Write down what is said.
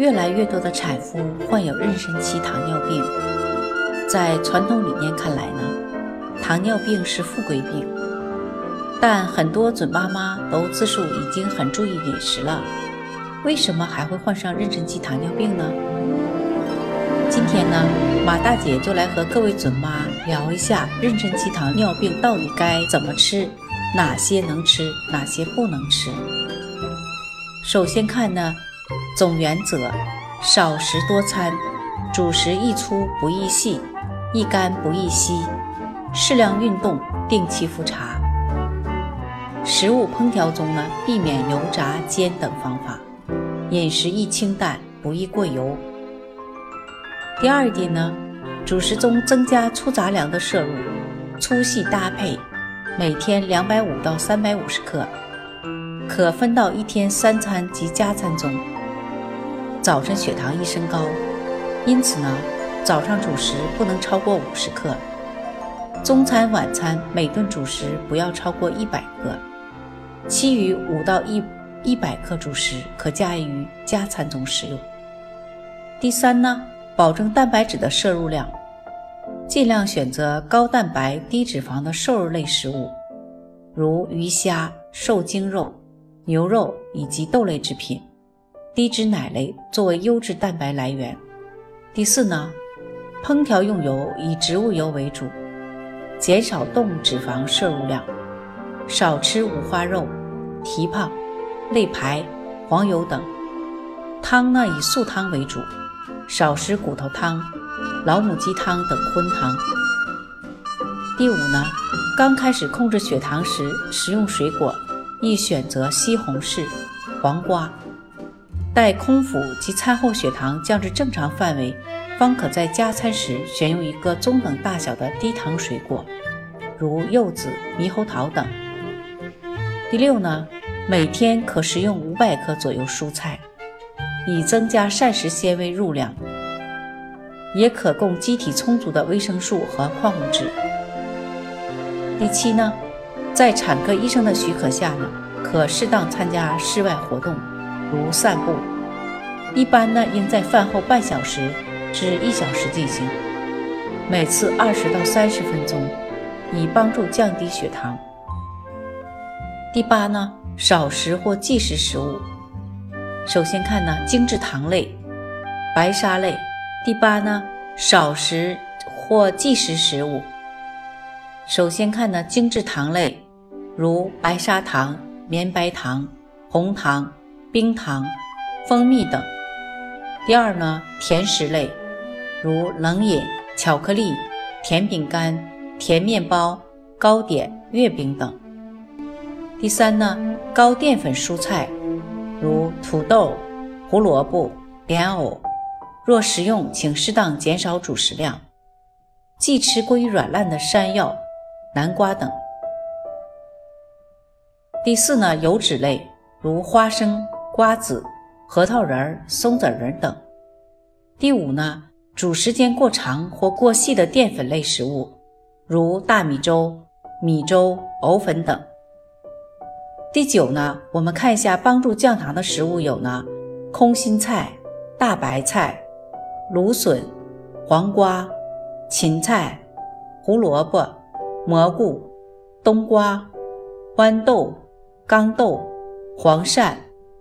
越来越多的产妇患有妊娠期糖尿病，在传统理念看来呢，糖尿病是富贵病，但很多准妈妈都自述已经很注意饮食了，为什么还会患上妊娠期糖尿病呢？今天呢，马大姐就来和各位准妈聊一下妊娠期糖尿病到底该怎么吃，哪些能吃，哪些不能吃。首先看呢。总原则：少食多餐，主食易粗不易细，易干不易稀，适量运动，定期复查。食物烹调中呢，避免油炸煎等方法，饮食宜清淡，不宜过油。第二点呢，主食中增加粗杂粮的摄入，粗细搭配，每天两百五到三百五十克，可分到一天三餐及加餐中。早晨血糖易升高，因此呢，早上主食不能超过五十克，中餐晚餐每顿主食不要超过一百克，其余五到一一百克主食可加于加餐中食用。第三呢，保证蛋白质的摄入量，尽量选择高蛋白低脂肪的瘦肉类食物，如鱼虾、瘦精肉、牛肉以及豆类制品。低脂奶类作为优质蛋白来源。第四呢，烹调用油以植物油为主，减少动物脂肪摄入量，少吃五花肉、蹄膀、肋排、黄油等。汤呢以素汤为主，少食骨头汤、老母鸡汤等荤汤。第五呢，刚开始控制血糖时，食用水果宜选择西红柿、黄瓜。待空腹及餐后血糖降至正常范围，方可在加餐时选用一个中等大小的低糖水果，如柚子、猕猴桃等。第六呢，每天可食用五百克左右蔬菜，以增加膳食纤维入量，也可供机体充足的维生素和矿物质。第七呢，在产科医生的许可下呢，可适当参加室外活动。如散步，一般呢应在饭后半小时至一小时进行，每次二十到三十分钟，以帮助降低血糖。第八呢，少食或忌食食物。首先看呢，精制糖类、白砂类。第八呢，少食或忌食食物。首先看呢，精制糖类，如白砂糖、绵白糖、红糖。冰糖、蜂蜜等。第二呢，甜食类，如冷饮、巧克力、甜饼干、甜面包、糕点、月饼等。第三呢，高淀粉蔬菜，如土豆、胡萝卜、莲藕。若食用，请适当减少主食量。忌吃过于软烂的山药、南瓜等。第四呢，油脂类，如花生。瓜子、核桃仁、松子仁等。第五呢，煮时间过长或过细的淀粉类食物，如大米粥、米粥、藕粉等。第九呢，我们看一下帮助降糖的食物有呢，空心菜、大白菜、芦笋、黄瓜、芹菜、胡萝卜、蘑菇、冬瓜、豌豆、豇豆、黄鳝。